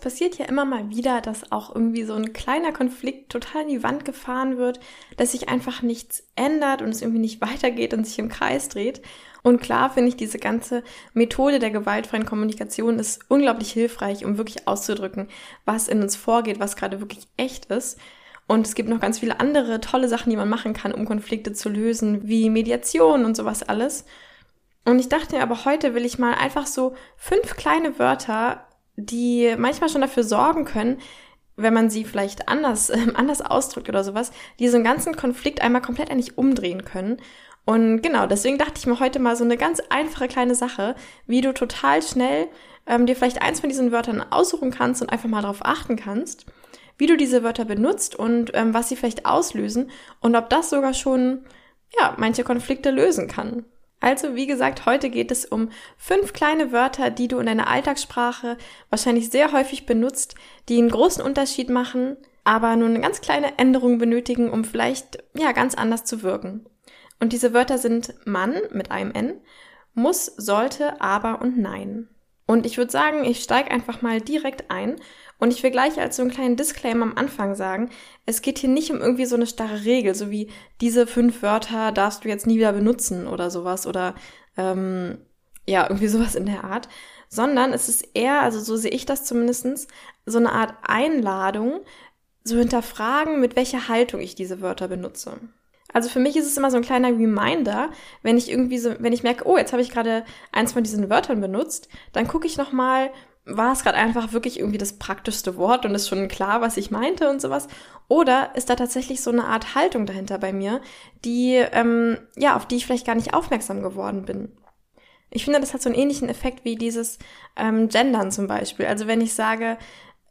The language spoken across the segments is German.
passiert ja immer mal wieder, dass auch irgendwie so ein kleiner Konflikt total in die Wand gefahren wird, dass sich einfach nichts ändert und es irgendwie nicht weitergeht und sich im Kreis dreht. Und klar finde ich, diese ganze Methode der gewaltfreien Kommunikation ist unglaublich hilfreich, um wirklich auszudrücken, was in uns vorgeht, was gerade wirklich echt ist. Und es gibt noch ganz viele andere tolle Sachen, die man machen kann, um Konflikte zu lösen, wie Mediation und sowas alles. Und ich dachte mir aber heute will ich mal einfach so fünf kleine Wörter die manchmal schon dafür sorgen können, wenn man sie vielleicht anders, äh, anders ausdrückt oder sowas, die so einen ganzen Konflikt einmal komplett eigentlich umdrehen können. Und genau, deswegen dachte ich mir heute mal so eine ganz einfache kleine Sache, wie du total schnell ähm, dir vielleicht eins von diesen Wörtern aussuchen kannst und einfach mal darauf achten kannst, wie du diese Wörter benutzt und ähm, was sie vielleicht auslösen und ob das sogar schon, ja, manche Konflikte lösen kann. Also, wie gesagt, heute geht es um fünf kleine Wörter, die du in deiner Alltagssprache wahrscheinlich sehr häufig benutzt, die einen großen Unterschied machen, aber nur eine ganz kleine Änderung benötigen, um vielleicht, ja, ganz anders zu wirken. Und diese Wörter sind Mann mit einem N, muss, sollte, aber und nein. Und ich würde sagen, ich steige einfach mal direkt ein und ich will gleich als so einen kleinen Disclaimer am Anfang sagen, es geht hier nicht um irgendwie so eine starre Regel, so wie diese fünf Wörter darfst du jetzt nie wieder benutzen oder sowas oder ähm, ja, irgendwie sowas in der Art, sondern es ist eher, also so sehe ich das zumindestens, so eine Art Einladung, so hinterfragen, mit welcher Haltung ich diese Wörter benutze. Also für mich ist es immer so ein kleiner Reminder, wenn ich irgendwie so, wenn ich merke, oh, jetzt habe ich gerade eins von diesen Wörtern benutzt, dann gucke ich noch mal, war es gerade einfach wirklich irgendwie das praktischste Wort und ist schon klar, was ich meinte und sowas? Oder ist da tatsächlich so eine Art Haltung dahinter bei mir, die, ähm, ja, auf die ich vielleicht gar nicht aufmerksam geworden bin? Ich finde, das hat so einen ähnlichen Effekt wie dieses ähm, Gendern zum Beispiel. Also wenn ich sage,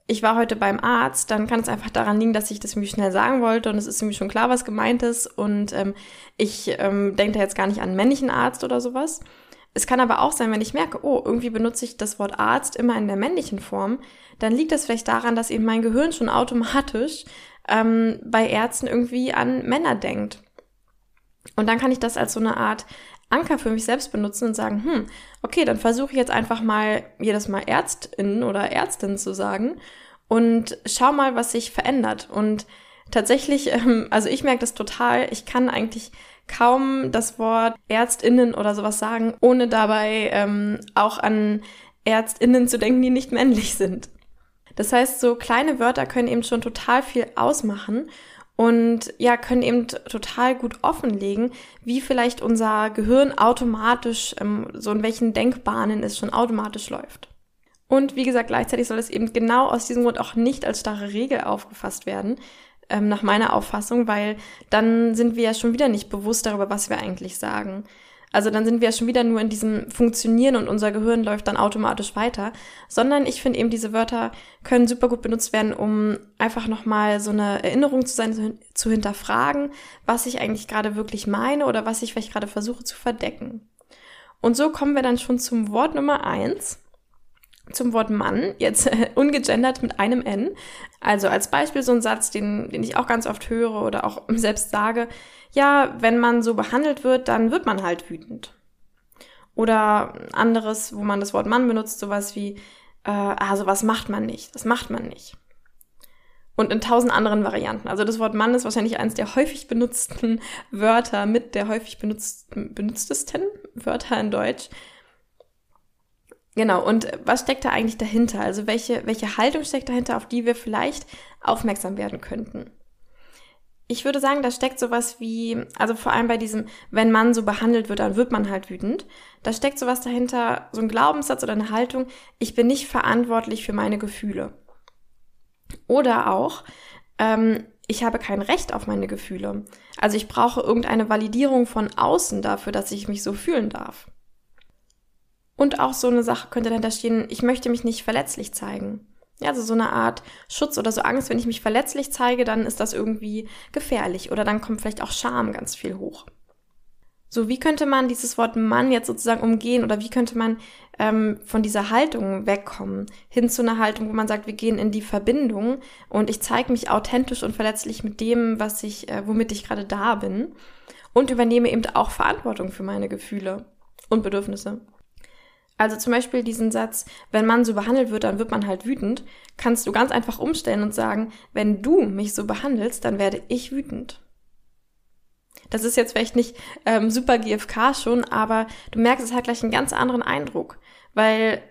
ich war heute beim Arzt, dann kann es einfach daran liegen, dass ich das irgendwie schnell sagen wollte und es ist irgendwie schon klar, was gemeint ist und ähm, ich ähm, denke da jetzt gar nicht an männlichen Arzt oder sowas. Es kann aber auch sein, wenn ich merke, oh, irgendwie benutze ich das Wort Arzt immer in der männlichen Form, dann liegt das vielleicht daran, dass eben mein Gehirn schon automatisch ähm, bei Ärzten irgendwie an Männer denkt. Und dann kann ich das als so eine Art Anker für mich selbst benutzen und sagen, hm, okay, dann versuche ich jetzt einfach mal jedes Mal Ärztin oder Ärztin zu sagen und schau mal, was sich verändert. Und tatsächlich, ähm, also ich merke das total, ich kann eigentlich kaum das Wort Ärztinnen oder sowas sagen, ohne dabei ähm, auch an Ärztinnen zu denken, die nicht männlich sind. Das heißt, so kleine Wörter können eben schon total viel ausmachen und ja, können eben total gut offenlegen, wie vielleicht unser Gehirn automatisch, ähm, so in welchen Denkbahnen es schon automatisch läuft. Und wie gesagt, gleichzeitig soll es eben genau aus diesem Grund auch nicht als starre Regel aufgefasst werden, ähm, nach meiner Auffassung, weil dann sind wir ja schon wieder nicht bewusst darüber, was wir eigentlich sagen. Also dann sind wir ja schon wieder nur in diesem Funktionieren und unser Gehirn läuft dann automatisch weiter, sondern ich finde eben diese Wörter können super gut benutzt werden, um einfach nochmal so eine Erinnerung zu sein, zu hinterfragen, was ich eigentlich gerade wirklich meine oder was ich vielleicht gerade versuche zu verdecken. Und so kommen wir dann schon zum Wort Nummer eins zum Wort Mann, jetzt ungegendert mit einem N. Also als Beispiel so ein Satz, den, den ich auch ganz oft höre oder auch selbst sage, ja, wenn man so behandelt wird, dann wird man halt wütend. Oder anderes, wo man das Wort Mann benutzt, sowas wie, äh, ah, sowas macht man nicht, das macht man nicht. Und in tausend anderen Varianten. Also das Wort Mann ist wahrscheinlich eines der häufig benutzten Wörter mit der häufig benutzt, benutztesten Wörter in Deutsch. Genau, und was steckt da eigentlich dahinter? Also welche, welche Haltung steckt dahinter, auf die wir vielleicht aufmerksam werden könnten? Ich würde sagen, da steckt sowas wie, also vor allem bei diesem, wenn man so behandelt wird, dann wird man halt wütend. Da steckt sowas dahinter, so ein Glaubenssatz oder eine Haltung, ich bin nicht verantwortlich für meine Gefühle. Oder auch, ähm, ich habe kein Recht auf meine Gefühle. Also ich brauche irgendeine Validierung von außen dafür, dass ich mich so fühlen darf. Und auch so eine Sache könnte dahinter stehen, ich möchte mich nicht verletzlich zeigen. Ja, also so eine Art Schutz oder so Angst, wenn ich mich verletzlich zeige, dann ist das irgendwie gefährlich oder dann kommt vielleicht auch Scham ganz viel hoch. So, wie könnte man dieses Wort Mann jetzt sozusagen umgehen oder wie könnte man ähm, von dieser Haltung wegkommen, hin zu einer Haltung, wo man sagt, wir gehen in die Verbindung und ich zeige mich authentisch und verletzlich mit dem, was ich, äh, womit ich gerade da bin und übernehme eben auch Verantwortung für meine Gefühle und Bedürfnisse. Also zum Beispiel diesen Satz, wenn man so behandelt wird, dann wird man halt wütend, kannst du ganz einfach umstellen und sagen, wenn du mich so behandelst, dann werde ich wütend. Das ist jetzt vielleicht nicht ähm, super GFK schon, aber du merkst, es hat gleich einen ganz anderen Eindruck, weil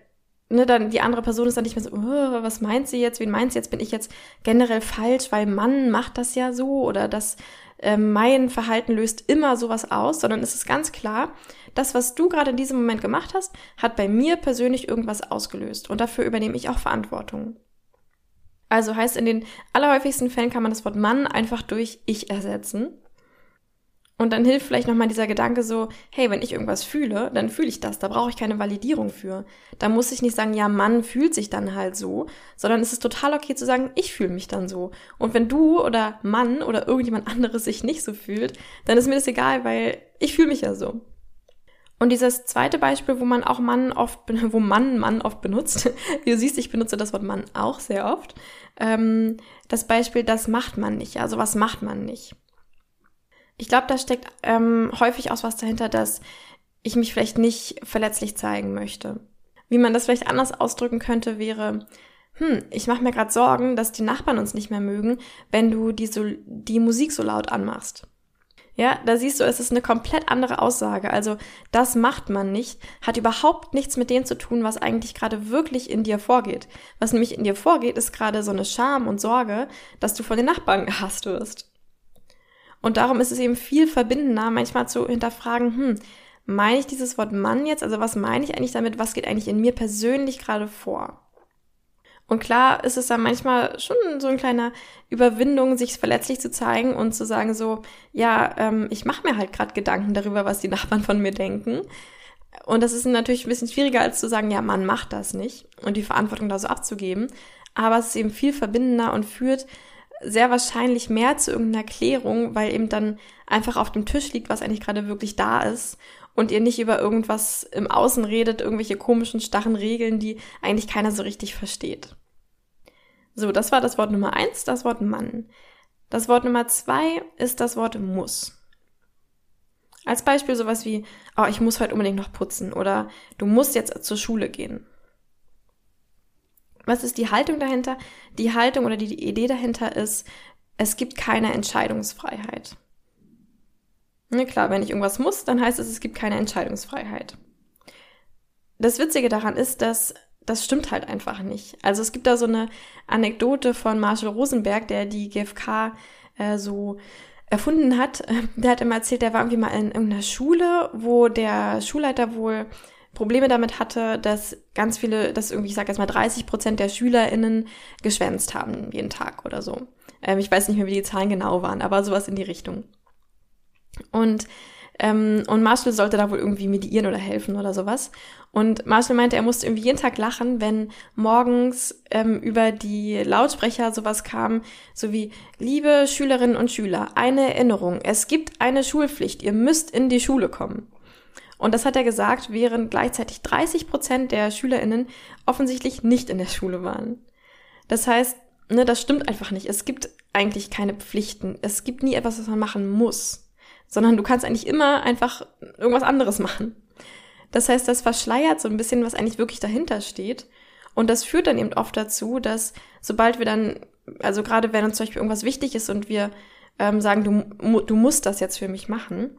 ne, dann die andere Person ist dann nicht mehr so, oh, was meint sie jetzt, wen meint sie jetzt, bin ich jetzt generell falsch, weil Mann macht das ja so oder das äh, mein Verhalten löst immer sowas aus, sondern es ist ganz klar, das, was du gerade in diesem Moment gemacht hast, hat bei mir persönlich irgendwas ausgelöst und dafür übernehme ich auch Verantwortung. Also heißt, in den allerhäufigsten Fällen kann man das Wort Mann einfach durch ich ersetzen. Und dann hilft vielleicht nochmal dieser Gedanke so, hey, wenn ich irgendwas fühle, dann fühle ich das, da brauche ich keine Validierung für. Da muss ich nicht sagen, ja, Mann fühlt sich dann halt so, sondern es ist total okay zu sagen, ich fühle mich dann so. Und wenn du oder Mann oder irgendjemand anderes sich nicht so fühlt, dann ist mir das egal, weil ich fühle mich ja so. Und dieses zweite Beispiel, wo man auch Mann oft, wo Mann Mann oft benutzt, wie du siehst, ich benutze das Wort Mann auch sehr oft, ähm, das Beispiel, das macht man nicht, also was macht man nicht. Ich glaube, da steckt ähm, häufig auch was dahinter, dass ich mich vielleicht nicht verletzlich zeigen möchte. Wie man das vielleicht anders ausdrücken könnte, wäre, hm, ich mache mir gerade Sorgen, dass die Nachbarn uns nicht mehr mögen, wenn du die, so, die Musik so laut anmachst. Ja, da siehst du, es ist eine komplett andere Aussage. Also das macht man nicht, hat überhaupt nichts mit dem zu tun, was eigentlich gerade wirklich in dir vorgeht. Was nämlich in dir vorgeht, ist gerade so eine Scham und Sorge, dass du von den Nachbarn gehasst wirst. Und darum ist es eben viel verbindender, manchmal zu hinterfragen, hm, meine ich dieses Wort Mann jetzt? Also was meine ich eigentlich damit? Was geht eigentlich in mir persönlich gerade vor? Und klar ist es dann manchmal schon so ein kleiner Überwindung, sich verletzlich zu zeigen und zu sagen so, ja, ähm, ich mache mir halt gerade Gedanken darüber, was die Nachbarn von mir denken. Und das ist natürlich ein bisschen schwieriger, als zu sagen, ja, man macht das nicht und die Verantwortung da so abzugeben. Aber es ist eben viel verbindender und führt sehr wahrscheinlich mehr zu irgendeiner Klärung, weil eben dann einfach auf dem Tisch liegt, was eigentlich gerade wirklich da ist und ihr nicht über irgendwas im Außen redet, irgendwelche komischen, starren Regeln, die eigentlich keiner so richtig versteht. So, das war das Wort Nummer eins, das Wort Mann. Das Wort Nummer zwei ist das Wort muss. Als Beispiel sowas wie, oh, ich muss heute unbedingt noch putzen oder du musst jetzt zur Schule gehen. Was ist die Haltung dahinter? Die Haltung oder die Idee dahinter ist, es gibt keine Entscheidungsfreiheit. Ne, klar, wenn ich irgendwas muss, dann heißt es, es gibt keine Entscheidungsfreiheit. Das Witzige daran ist, dass das stimmt halt einfach nicht. Also es gibt da so eine Anekdote von Marshall Rosenberg, der die GfK äh, so erfunden hat. Der hat immer erzählt, der war irgendwie mal in irgendeiner Schule, wo der Schulleiter wohl Probleme damit hatte, dass ganz viele, dass irgendwie, ich sage jetzt mal 30 Prozent der SchülerInnen geschwänzt haben jeden Tag oder so. Ähm, ich weiß nicht mehr, wie die Zahlen genau waren, aber sowas in die Richtung. Und ähm, und Marshall sollte da wohl irgendwie mediieren oder helfen oder sowas. Und Marshall meinte, er musste irgendwie jeden Tag lachen, wenn morgens ähm, über die Lautsprecher sowas kam, so wie, liebe Schülerinnen und Schüler, eine Erinnerung, es gibt eine Schulpflicht, ihr müsst in die Schule kommen. Und das hat er gesagt, während gleichzeitig 30 Prozent der SchülerInnen offensichtlich nicht in der Schule waren. Das heißt, ne, das stimmt einfach nicht. Es gibt eigentlich keine Pflichten. Es gibt nie etwas, was man machen muss. Sondern du kannst eigentlich immer einfach irgendwas anderes machen. Das heißt, das verschleiert so ein bisschen, was eigentlich wirklich dahinter steht. Und das führt dann eben oft dazu, dass sobald wir dann, also gerade wenn uns zum Beispiel irgendwas wichtig ist und wir ähm, sagen, du, du musst das jetzt für mich machen,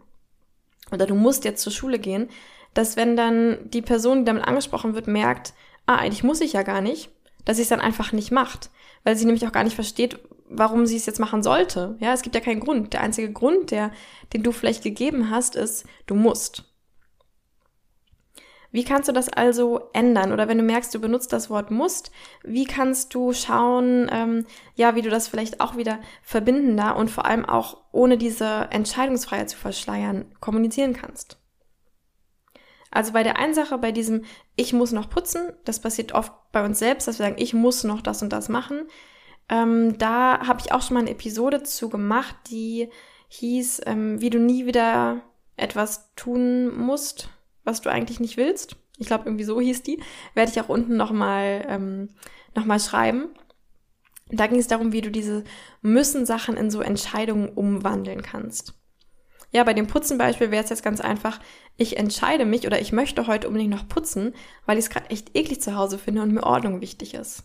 oder du musst jetzt zur Schule gehen, dass wenn dann die Person, die damit angesprochen wird, merkt, ah, eigentlich muss ich ja gar nicht, dass sie es dann einfach nicht macht, weil sie nämlich auch gar nicht versteht, warum sie es jetzt machen sollte. Ja, es gibt ja keinen Grund. Der einzige Grund, der, den du vielleicht gegeben hast, ist, du musst. Wie kannst du das also ändern? Oder wenn du merkst, du benutzt das Wort musst, wie kannst du schauen, ähm, ja, wie du das vielleicht auch wieder verbindender und vor allem auch ohne diese Entscheidungsfreiheit zu verschleiern kommunizieren kannst? Also bei der einen Sache, bei diesem Ich muss noch putzen, das passiert oft bei uns selbst, dass wir sagen, ich muss noch das und das machen. Ähm, da habe ich auch schon mal eine Episode zu gemacht, die hieß, ähm, wie du nie wieder etwas tun musst, was du eigentlich nicht willst. Ich glaube, irgendwie so hieß die. Werde ich auch unten nochmal ähm, noch schreiben. Da ging es darum, wie du diese Müssen-Sachen in so Entscheidungen umwandeln kannst. Ja, bei dem Putzenbeispiel wäre es jetzt ganz einfach, ich entscheide mich oder ich möchte heute unbedingt noch putzen, weil ich es gerade echt eklig zu Hause finde und mir Ordnung wichtig ist.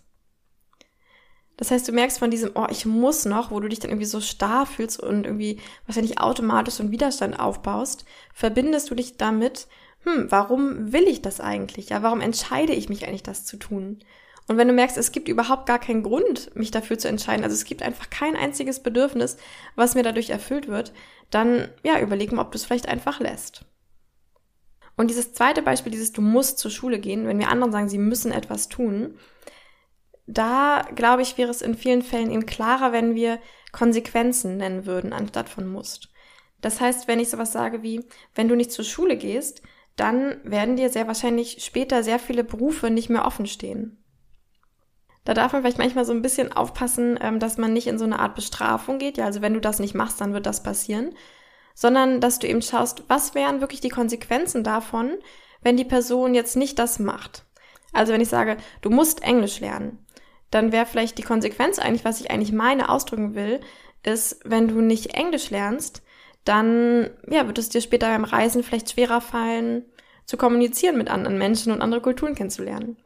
Das heißt, du merkst von diesem, oh, ich muss noch, wo du dich dann irgendwie so starr fühlst und irgendwie wahrscheinlich automatisch so einen Widerstand aufbaust, verbindest du dich damit, hm, warum will ich das eigentlich? Ja, warum entscheide ich mich eigentlich, das zu tun? Und wenn du merkst, es gibt überhaupt gar keinen Grund, mich dafür zu entscheiden, also es gibt einfach kein einziges Bedürfnis, was mir dadurch erfüllt wird, dann ja, überleg mal, ob du es vielleicht einfach lässt. Und dieses zweite Beispiel, dieses du musst zur Schule gehen, wenn wir anderen sagen, sie müssen etwas tun, da glaube ich, wäre es in vielen Fällen eben klarer, wenn wir Konsequenzen nennen würden, anstatt von musst. Das heißt, wenn ich sowas sage wie, wenn du nicht zur Schule gehst, dann werden dir sehr wahrscheinlich später sehr viele Berufe nicht mehr offen stehen. Da darf man vielleicht manchmal so ein bisschen aufpassen, ähm, dass man nicht in so eine Art Bestrafung geht. Ja, also wenn du das nicht machst, dann wird das passieren. Sondern, dass du eben schaust, was wären wirklich die Konsequenzen davon, wenn die Person jetzt nicht das macht. Also wenn ich sage, du musst Englisch lernen, dann wäre vielleicht die Konsequenz eigentlich, was ich eigentlich meine, ausdrücken will, ist, wenn du nicht Englisch lernst, dann ja, wird es dir später beim Reisen vielleicht schwerer fallen, zu kommunizieren mit anderen Menschen und andere Kulturen kennenzulernen.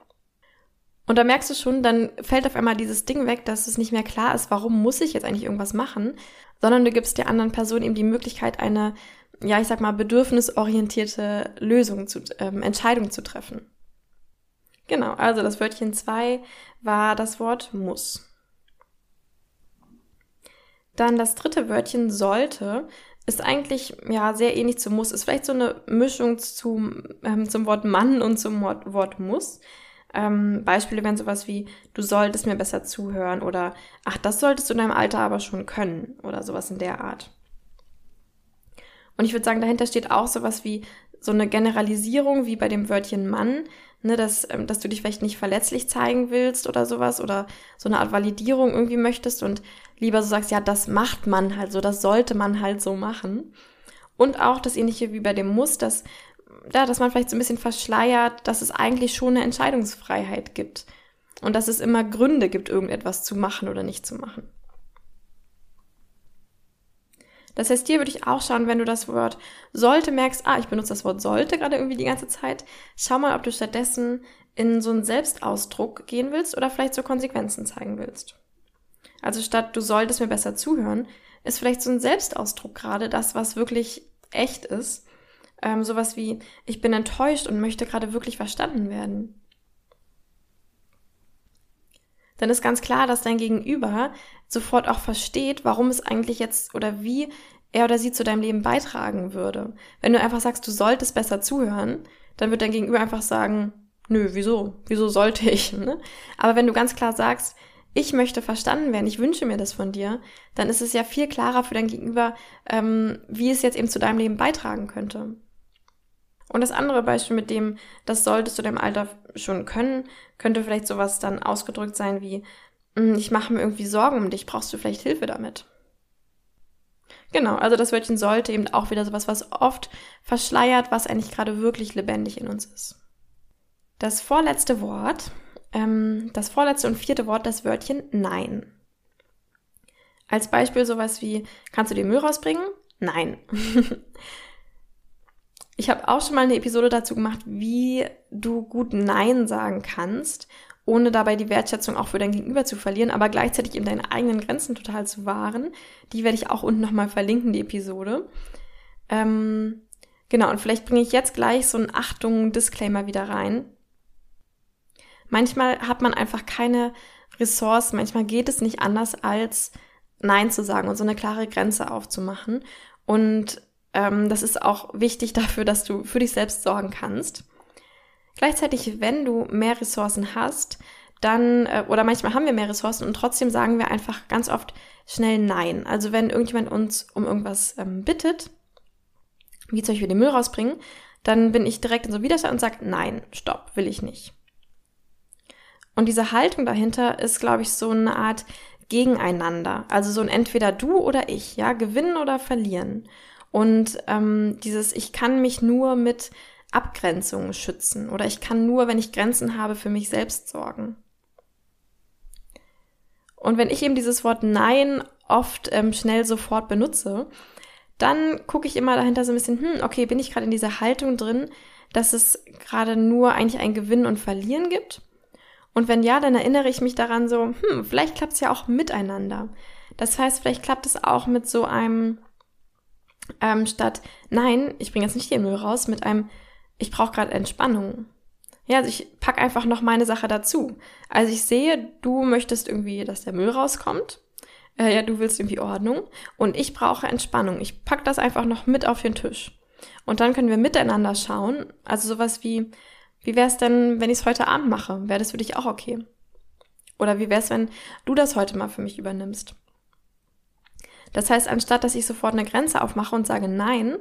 Und da merkst du schon, dann fällt auf einmal dieses Ding weg, dass es nicht mehr klar ist, warum muss ich jetzt eigentlich irgendwas machen, sondern du gibst der anderen Person eben die Möglichkeit, eine, ja, ich sag mal, bedürfnisorientierte Lösung zu, ähm, Entscheidung zu treffen. Genau, also das Wörtchen zwei war das Wort muss. Dann das dritte Wörtchen sollte ist eigentlich ja sehr ähnlich zu muss. Ist vielleicht so eine Mischung zum, ähm, zum Wort Mann und zum Wort, Wort muss. Ähm, Beispiele wären sowas wie, du solltest mir besser zuhören oder ach, das solltest du in deinem Alter aber schon können oder sowas in der Art. Und ich würde sagen, dahinter steht auch sowas wie so eine Generalisierung wie bei dem Wörtchen Mann, ne, dass, ähm, dass du dich vielleicht nicht verletzlich zeigen willst oder sowas oder so eine Art Validierung irgendwie möchtest und lieber so sagst, ja, das macht man halt so, das sollte man halt so machen. Und auch das ähnliche wie bei dem Muss, dass ja, dass man vielleicht so ein bisschen verschleiert, dass es eigentlich schon eine Entscheidungsfreiheit gibt und dass es immer Gründe gibt, irgendetwas zu machen oder nicht zu machen. Das heißt, hier würde ich auch schauen, wenn du das Wort sollte merkst, ah, ich benutze das Wort sollte gerade irgendwie die ganze Zeit, schau mal, ob du stattdessen in so einen Selbstausdruck gehen willst oder vielleicht so Konsequenzen zeigen willst. Also statt du solltest mir besser zuhören, ist vielleicht so ein Selbstausdruck gerade das, was wirklich echt ist ähm, sowas wie, ich bin enttäuscht und möchte gerade wirklich verstanden werden. Dann ist ganz klar, dass dein Gegenüber sofort auch versteht, warum es eigentlich jetzt oder wie er oder sie zu deinem Leben beitragen würde. Wenn du einfach sagst, du solltest besser zuhören, dann wird dein Gegenüber einfach sagen, nö, wieso? Wieso sollte ich? Ne? Aber wenn du ganz klar sagst, ich möchte verstanden werden, ich wünsche mir das von dir, dann ist es ja viel klarer für dein Gegenüber, ähm, wie es jetzt eben zu deinem Leben beitragen könnte. Und das andere Beispiel mit dem, das solltest du deinem Alter schon können, könnte vielleicht sowas dann ausgedrückt sein wie, hm, ich mache mir irgendwie Sorgen um dich, brauchst du vielleicht Hilfe damit? Genau, also das Wörtchen sollte eben auch wieder sowas, was oft verschleiert, was eigentlich gerade wirklich lebendig in uns ist. Das vorletzte Wort, ähm, das vorletzte und vierte Wort, das Wörtchen Nein. Als Beispiel sowas wie, kannst du den Müll rausbringen? Nein. Ich habe auch schon mal eine Episode dazu gemacht, wie du gut Nein sagen kannst, ohne dabei die Wertschätzung auch für dein Gegenüber zu verlieren, aber gleichzeitig eben deine eigenen Grenzen total zu wahren. Die werde ich auch unten nochmal verlinken, die Episode. Ähm, genau, und vielleicht bringe ich jetzt gleich so einen Achtung-Disclaimer wieder rein. Manchmal hat man einfach keine Ressourcen, manchmal geht es nicht anders als Nein zu sagen und so eine klare Grenze aufzumachen. Und ähm, das ist auch wichtig dafür, dass du für dich selbst sorgen kannst. Gleichzeitig, wenn du mehr Ressourcen hast, dann, äh, oder manchmal haben wir mehr Ressourcen und trotzdem sagen wir einfach ganz oft schnell Nein. Also wenn irgendjemand uns um irgendwas ähm, bittet, wie zum Beispiel den Müll rausbringen, dann bin ich direkt in so Widerstand und sage, nein, stopp, will ich nicht. Und diese Haltung dahinter ist, glaube ich, so eine Art Gegeneinander. Also so ein entweder du oder ich, ja, gewinnen oder verlieren. Und ähm, dieses, ich kann mich nur mit Abgrenzungen schützen oder ich kann nur, wenn ich Grenzen habe, für mich selbst sorgen. Und wenn ich eben dieses Wort Nein oft ähm, schnell sofort benutze, dann gucke ich immer dahinter so ein bisschen, hm, okay, bin ich gerade in dieser Haltung drin, dass es gerade nur eigentlich ein Gewinnen und Verlieren gibt? Und wenn ja, dann erinnere ich mich daran so, hm, vielleicht klappt es ja auch miteinander. Das heißt, vielleicht klappt es auch mit so einem, ähm, statt, nein, ich bringe jetzt nicht den Müll raus, mit einem, ich brauche gerade Entspannung. Ja, also ich pack einfach noch meine Sache dazu. Also ich sehe, du möchtest irgendwie, dass der Müll rauskommt. Äh, ja, du willst irgendwie Ordnung. Und ich brauche Entspannung. Ich pack das einfach noch mit auf den Tisch. Und dann können wir miteinander schauen. Also sowas wie, wie wäre es denn, wenn ich es heute Abend mache? Wäre das für dich auch okay? Oder wie wäre es, wenn du das heute mal für mich übernimmst? Das heißt, anstatt dass ich sofort eine Grenze aufmache und sage Nein,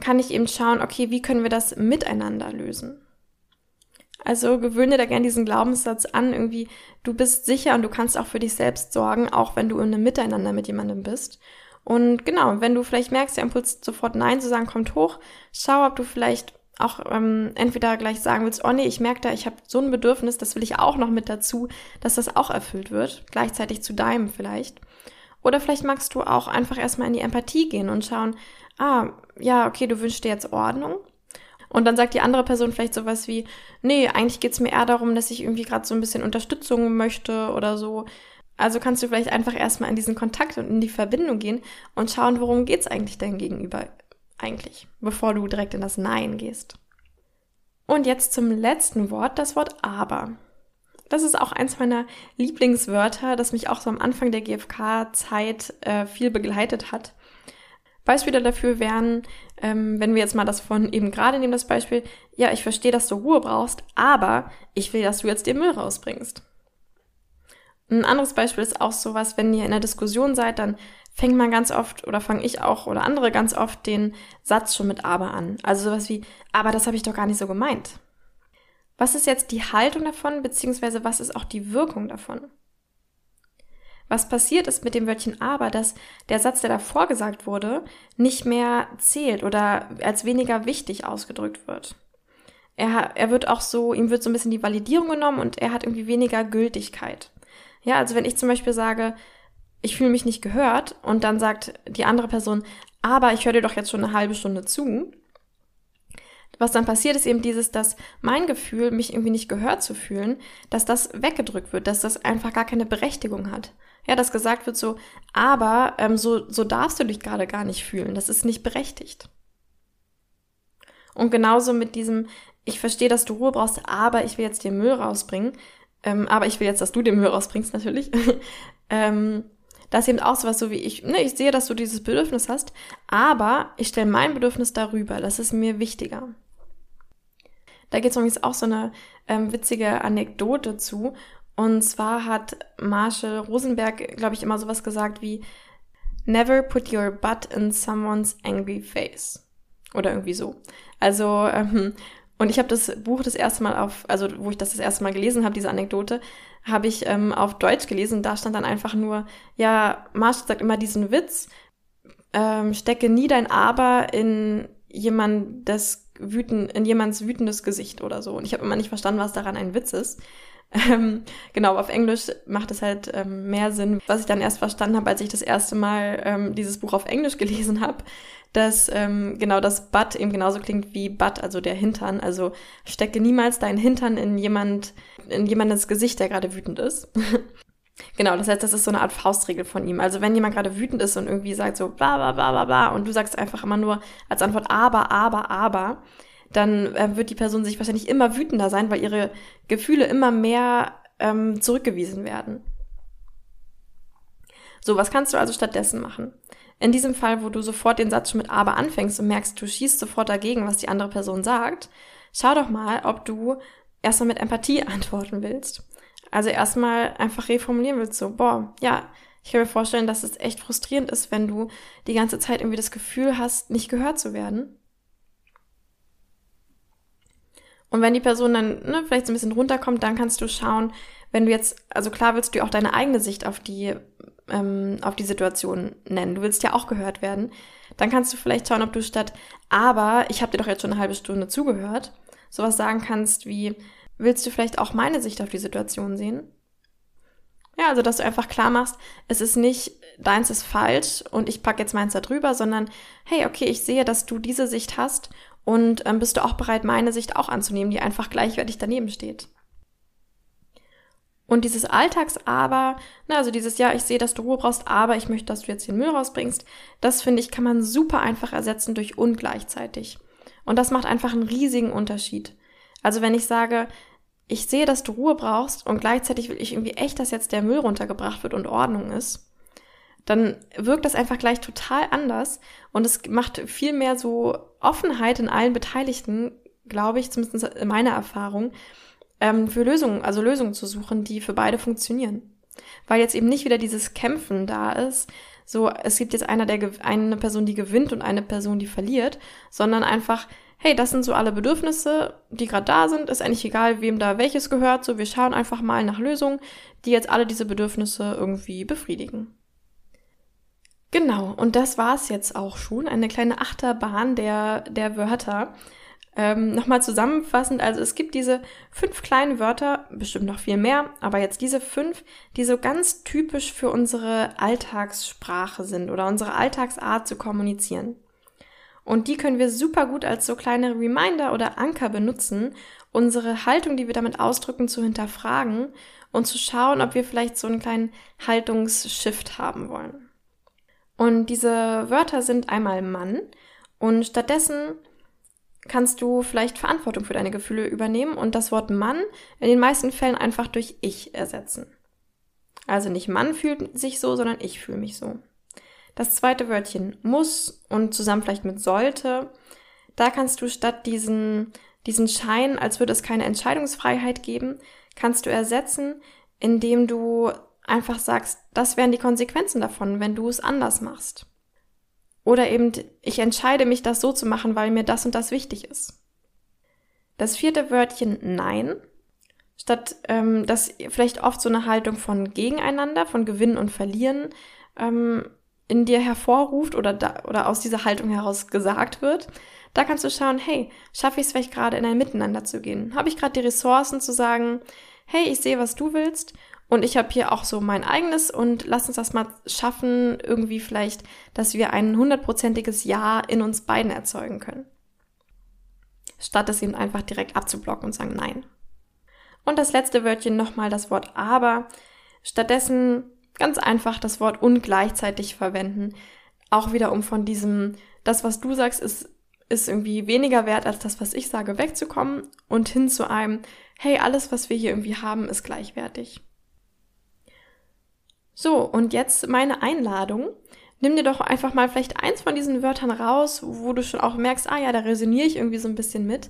kann ich eben schauen, okay, wie können wir das miteinander lösen? Also gewöhne da gerne diesen Glaubenssatz an, irgendwie, du bist sicher und du kannst auch für dich selbst sorgen, auch wenn du in einem Miteinander mit jemandem bist. Und genau, wenn du vielleicht merkst, der Impuls sofort Nein zu sagen kommt hoch, schau, ob du vielleicht auch ähm, entweder gleich sagen willst, oh nee, ich merke da, ich habe so ein Bedürfnis, das will ich auch noch mit dazu, dass das auch erfüllt wird, gleichzeitig zu deinem vielleicht. Oder vielleicht magst du auch einfach erstmal in die Empathie gehen und schauen, ah, ja, okay, du wünschst dir jetzt Ordnung. Und dann sagt die andere Person vielleicht sowas wie, nee, eigentlich geht's mir eher darum, dass ich irgendwie gerade so ein bisschen Unterstützung möchte oder so. Also kannst du vielleicht einfach erstmal in diesen Kontakt und in die Verbindung gehen und schauen, worum geht's eigentlich dein Gegenüber eigentlich, bevor du direkt in das Nein gehst. Und jetzt zum letzten Wort, das Wort aber. Das ist auch eins meiner Lieblingswörter, das mich auch so am Anfang der GfK-Zeit äh, viel begleitet hat. Beispiele dafür wären, ähm, wenn wir jetzt mal das von eben gerade nehmen, das Beispiel, ja, ich verstehe, dass du Ruhe brauchst, aber ich will, dass du jetzt den Müll rausbringst. Ein anderes Beispiel ist auch sowas, wenn ihr in einer Diskussion seid, dann fängt man ganz oft oder fange ich auch oder andere ganz oft den Satz schon mit aber an. Also sowas wie, aber das habe ich doch gar nicht so gemeint. Was ist jetzt die Haltung davon, beziehungsweise was ist auch die Wirkung davon? Was passiert ist mit dem Wörtchen aber, dass der Satz, der davor gesagt wurde, nicht mehr zählt oder als weniger wichtig ausgedrückt wird. Er, er wird auch so, ihm wird so ein bisschen die Validierung genommen und er hat irgendwie weniger Gültigkeit. Ja, also wenn ich zum Beispiel sage, ich fühle mich nicht gehört und dann sagt die andere Person, aber ich höre dir doch jetzt schon eine halbe Stunde zu. Was dann passiert, ist eben dieses, dass mein Gefühl, mich irgendwie nicht gehört zu fühlen, dass das weggedrückt wird, dass das einfach gar keine Berechtigung hat. Ja, dass gesagt wird so, aber ähm, so, so darfst du dich gerade gar nicht fühlen, das ist nicht berechtigt. Und genauso mit diesem, ich verstehe, dass du Ruhe brauchst, aber ich will jetzt den Müll rausbringen, ähm, aber ich will jetzt, dass du den Müll rausbringst natürlich. ähm, das ist eben auch sowas so wie ich, ne, ich sehe, dass du dieses Bedürfnis hast, aber ich stelle mein Bedürfnis darüber, das ist mir wichtiger. Da gibt es übrigens auch so eine ähm, witzige Anekdote zu. Und zwar hat Marshall Rosenberg, glaube ich, immer sowas gesagt wie Never put your butt in someone's angry face. Oder irgendwie so. Also, ähm, und ich habe das Buch das erste Mal auf, also wo ich das das erste Mal gelesen habe, diese Anekdote, habe ich ähm, auf Deutsch gelesen. Da stand dann einfach nur, ja, Marshall sagt immer diesen Witz, ähm, stecke nie dein Aber in jemand das wüten, in jemands wütendes Gesicht oder so. Und ich habe immer nicht verstanden, was daran ein Witz ist. Ähm, genau, auf Englisch macht es halt ähm, mehr Sinn, was ich dann erst verstanden habe, als ich das erste Mal ähm, dieses Buch auf Englisch gelesen habe, dass ähm, genau das Butt eben genauso klingt wie Butt, also der Hintern. Also stecke niemals deinen Hintern in jemand, in jemandes Gesicht, der gerade wütend ist. Genau, das heißt, das ist so eine Art Faustregel von ihm. Also wenn jemand gerade wütend ist und irgendwie sagt so bla bla bla bla bla und du sagst einfach immer nur als Antwort aber, aber, aber, dann äh, wird die Person sich wahrscheinlich immer wütender sein, weil ihre Gefühle immer mehr ähm, zurückgewiesen werden. So, was kannst du also stattdessen machen? In diesem Fall, wo du sofort den Satz schon mit aber anfängst und merkst, du schießt sofort dagegen, was die andere Person sagt, schau doch mal, ob du erstmal mit Empathie antworten willst. Also erstmal einfach reformulieren willst, so, boah, ja, ich kann mir vorstellen, dass es echt frustrierend ist, wenn du die ganze Zeit irgendwie das Gefühl hast, nicht gehört zu werden. Und wenn die Person dann ne, vielleicht so ein bisschen runterkommt, dann kannst du schauen, wenn du jetzt, also klar willst du auch deine eigene Sicht auf die, ähm, auf die Situation nennen. Du willst ja auch gehört werden. Dann kannst du vielleicht schauen, ob du statt, aber ich habe dir doch jetzt schon eine halbe Stunde zugehört, sowas sagen kannst wie, willst du vielleicht auch meine Sicht auf die Situation sehen? Ja, also dass du einfach klar machst, es ist nicht deins ist falsch und ich packe jetzt meins da drüber, sondern hey, okay, ich sehe, dass du diese Sicht hast und ähm, bist du auch bereit, meine Sicht auch anzunehmen, die einfach gleichwertig daneben steht. Und dieses Alltags-Aber, na, also dieses, ja, ich sehe, dass du Ruhe brauchst, aber ich möchte, dass du jetzt den Müll rausbringst, das finde ich, kann man super einfach ersetzen durch ungleichzeitig. Und das macht einfach einen riesigen Unterschied. Also wenn ich sage, ich sehe, dass du Ruhe brauchst und gleichzeitig will ich irgendwie echt, dass jetzt der Müll runtergebracht wird und Ordnung ist, dann wirkt das einfach gleich total anders und es macht viel mehr so Offenheit in allen Beteiligten, glaube ich, zumindest in meiner Erfahrung, ähm, für Lösungen, also Lösungen zu suchen, die für beide funktionieren. Weil jetzt eben nicht wieder dieses Kämpfen da ist, so es gibt jetzt einer, der eine Person, die gewinnt und eine Person, die verliert, sondern einfach hey, das sind so alle Bedürfnisse, die gerade da sind, ist eigentlich egal, wem da welches gehört, so wir schauen einfach mal nach Lösungen, die jetzt alle diese Bedürfnisse irgendwie befriedigen. Genau, und das war's jetzt auch schon, eine kleine Achterbahn der, der Wörter. Ähm, Nochmal zusammenfassend, also es gibt diese fünf kleinen Wörter, bestimmt noch viel mehr, aber jetzt diese fünf, die so ganz typisch für unsere Alltagssprache sind oder unsere Alltagsart zu kommunizieren. Und die können wir super gut als so kleine Reminder oder Anker benutzen, unsere Haltung, die wir damit ausdrücken, zu hinterfragen und zu schauen, ob wir vielleicht so einen kleinen Haltungsshift haben wollen. Und diese Wörter sind einmal Mann und stattdessen kannst du vielleicht Verantwortung für deine Gefühle übernehmen und das Wort Mann in den meisten Fällen einfach durch ich ersetzen. Also nicht Mann fühlt sich so, sondern ich fühle mich so. Das zweite Wörtchen muss und zusammen vielleicht mit sollte, da kannst du statt diesen, diesen Schein, als würde es keine Entscheidungsfreiheit geben, kannst du ersetzen, indem du einfach sagst, das wären die Konsequenzen davon, wenn du es anders machst. Oder eben, ich entscheide mich, das so zu machen, weil mir das und das wichtig ist. Das vierte Wörtchen Nein, statt ähm, das vielleicht oft so eine Haltung von Gegeneinander, von Gewinnen und Verlieren ähm, in dir hervorruft oder, da, oder aus dieser Haltung heraus gesagt wird, da kannst du schauen, hey, schaffe ich es vielleicht gerade in ein Miteinander zu gehen? Habe ich gerade die Ressourcen zu sagen, hey, ich sehe, was du willst und ich habe hier auch so mein eigenes und lass uns das mal schaffen, irgendwie vielleicht, dass wir ein hundertprozentiges Ja in uns beiden erzeugen können. Statt es eben einfach direkt abzublocken und sagen Nein. Und das letzte Wörtchen nochmal das Wort aber. Stattdessen ganz einfach das Wort ungleichzeitig verwenden. Auch wieder, um von diesem, das, was du sagst, ist, ist irgendwie weniger wert als das, was ich sage, wegzukommen und hin zu einem, hey, alles, was wir hier irgendwie haben, ist gleichwertig. So, und jetzt meine Einladung. Nimm dir doch einfach mal vielleicht eins von diesen Wörtern raus, wo du schon auch merkst, ah ja, da resoniere ich irgendwie so ein bisschen mit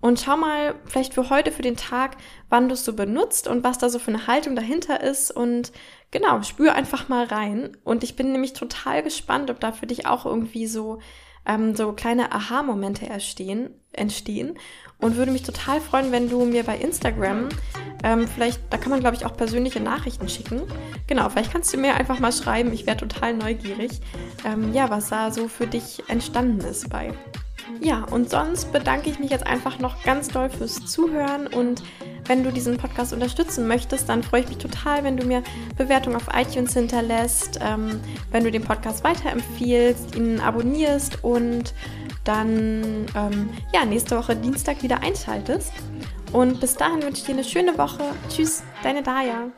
und schau mal vielleicht für heute, für den Tag, wann du es so benutzt und was da so für eine Haltung dahinter ist. Und genau, spür einfach mal rein. Und ich bin nämlich total gespannt, ob da für dich auch irgendwie so, ähm, so kleine Aha-Momente entstehen, entstehen. Und würde mich total freuen, wenn du mir bei Instagram, ähm, vielleicht, da kann man glaube ich auch persönliche Nachrichten schicken. Genau, vielleicht kannst du mir einfach mal schreiben. Ich wäre total neugierig, ähm, ja, was da so für dich entstanden ist bei. Ja, und sonst bedanke ich mich jetzt einfach noch ganz doll fürs Zuhören und wenn du diesen Podcast unterstützen möchtest, dann freue ich mich total, wenn du mir Bewertungen auf iTunes hinterlässt, ähm, wenn du den Podcast weiterempfiehlst, ihn abonnierst und dann ähm, ja, nächste Woche Dienstag wieder einschaltest. Und bis dahin wünsche ich dir eine schöne Woche. Tschüss, deine Daya.